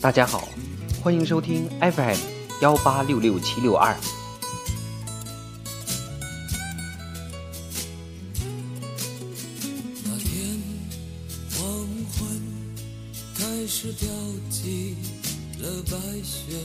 大家好，欢迎收听 FM 幺八六六七六二。那天黄昏开始飘起了白雪。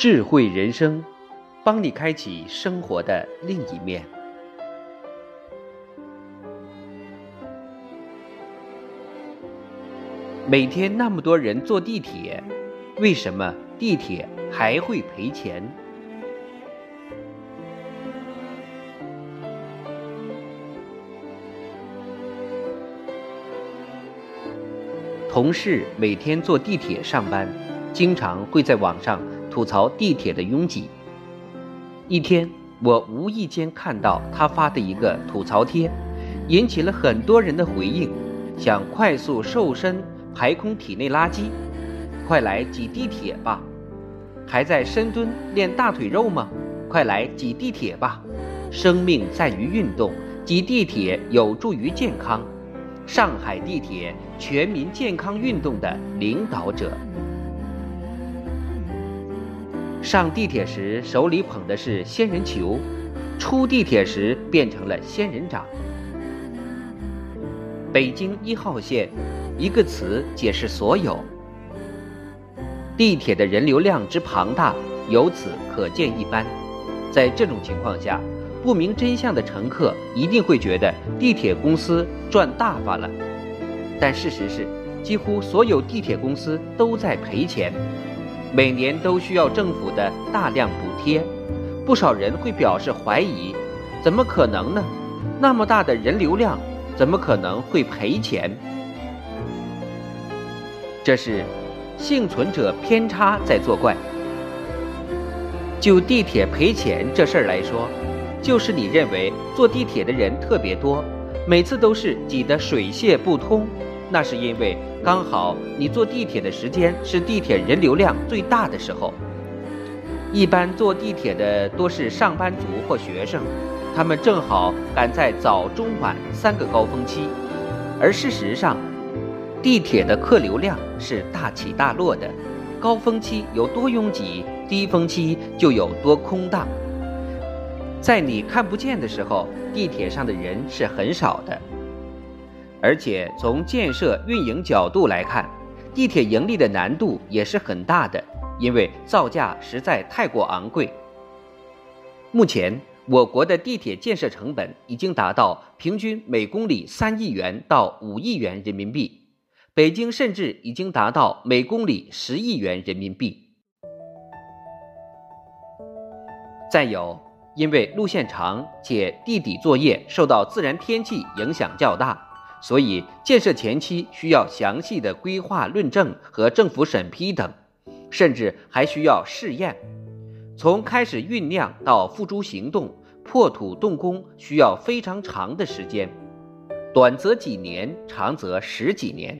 智慧人生，帮你开启生活的另一面。每天那么多人坐地铁，为什么地铁还会赔钱？同事每天坐地铁上班，经常会在网上吐槽地铁的拥挤。一天，我无意间看到他发的一个吐槽贴，引起了很多人的回应。想快速瘦身、排空体内垃圾，快来挤地铁吧！还在深蹲练大腿肉吗？快来挤地铁吧！生命在于运动，挤地铁有助于健康。上海地铁全民健康运动的领导者。上地铁时手里捧的是仙人球，出地铁时变成了仙人掌。北京一号线，一个词解释所有。地铁的人流量之庞大，由此可见一斑。在这种情况下，不明真相的乘客一定会觉得地铁公司赚大发了。但事实是，几乎所有地铁公司都在赔钱，每年都需要政府的大量补贴。不少人会表示怀疑：怎么可能呢？那么大的人流量！怎么可能会赔钱？这是幸存者偏差在作怪。就地铁赔钱这事儿来说，就是你认为坐地铁的人特别多，每次都是挤得水泄不通，那是因为刚好你坐地铁的时间是地铁人流量最大的时候。一般坐地铁的多是上班族或学生。他们正好赶在早、中、晚三个高峰期，而事实上，地铁的客流量是大起大落的，高峰期有多拥挤，低峰期就有多空荡。在你看不见的时候，地铁上的人是很少的。而且从建设运营角度来看，地铁盈利的难度也是很大的，因为造价实在太过昂贵。目前。我国的地铁建设成本已经达到平均每公里三亿元到五亿元人民币，北京甚至已经达到每公里十亿元人民币。再有，因为路线长且地底作业受到自然天气影响较大，所以建设前期需要详细的规划论证和政府审批等，甚至还需要试验。从开始酝酿到付诸行动。破土动工需要非常长的时间，短则几年，长则十几年。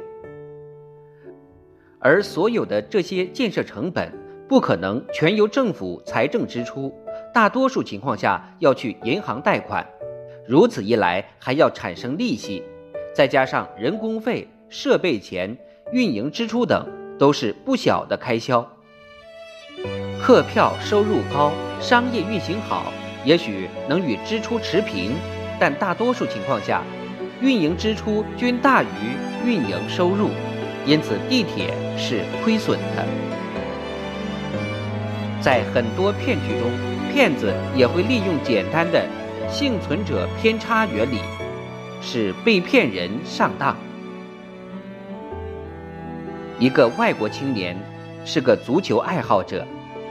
而所有的这些建设成本不可能全由政府财政支出，大多数情况下要去银行贷款，如此一来还要产生利息，再加上人工费、设备钱、运营支出等，都是不小的开销。客票收入高，商业运行好。也许能与支出持平，但大多数情况下，运营支出均大于运营收入，因此地铁是亏损的。在很多骗局中，骗子也会利用简单的幸存者偏差原理，使被骗人上当。一个外国青年是个足球爱好者，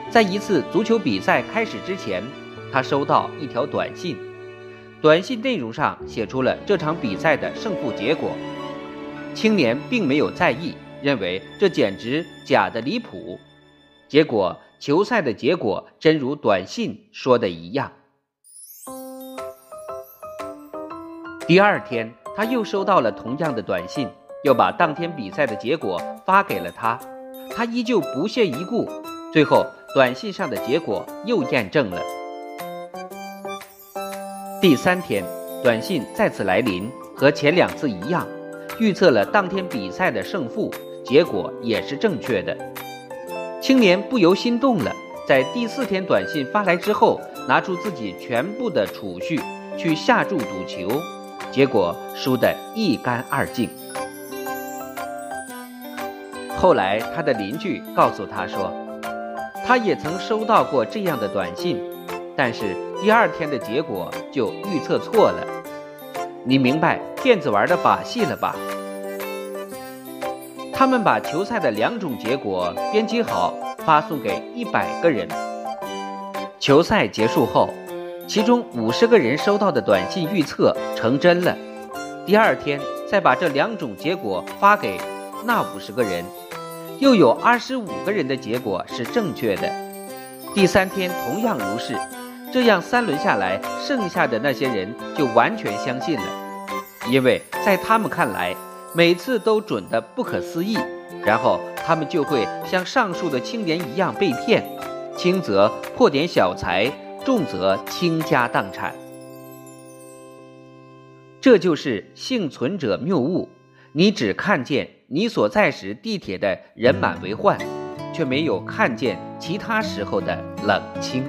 在一次足球比赛开始之前。他收到一条短信，短信内容上写出了这场比赛的胜负结果。青年并没有在意，认为这简直假的离谱。结果球赛的结果真如短信说的一样。第二天，他又收到了同样的短信，又把当天比赛的结果发给了他，他依旧不屑一顾。最后，短信上的结果又验证了。第三天，短信再次来临，和前两次一样，预测了当天比赛的胜负，结果也是正确的。青年不由心动了，在第四天短信发来之后，拿出自己全部的储蓄去下注赌球，结果输得一干二净。后来，他的邻居告诉他说，他也曾收到过这样的短信，但是第二天的结果就预测错了。你明白骗子玩的把戏了吧？他们把球赛的两种结果编辑好，发送给一百个人。球赛结束后，其中五十个人收到的短信预测成真了。第二天再把这两种结果发给那五十个人。又有二十五个人的结果是正确的，第三天同样如是，这样三轮下来，剩下的那些人就完全相信了，因为在他们看来，每次都准得不可思议，然后他们就会像上述的青年一样被骗，轻则破点小财，重则倾家荡产。这就是幸存者谬误，你只看见。你所在时地铁的人满为患，却没有看见其他时候的冷清。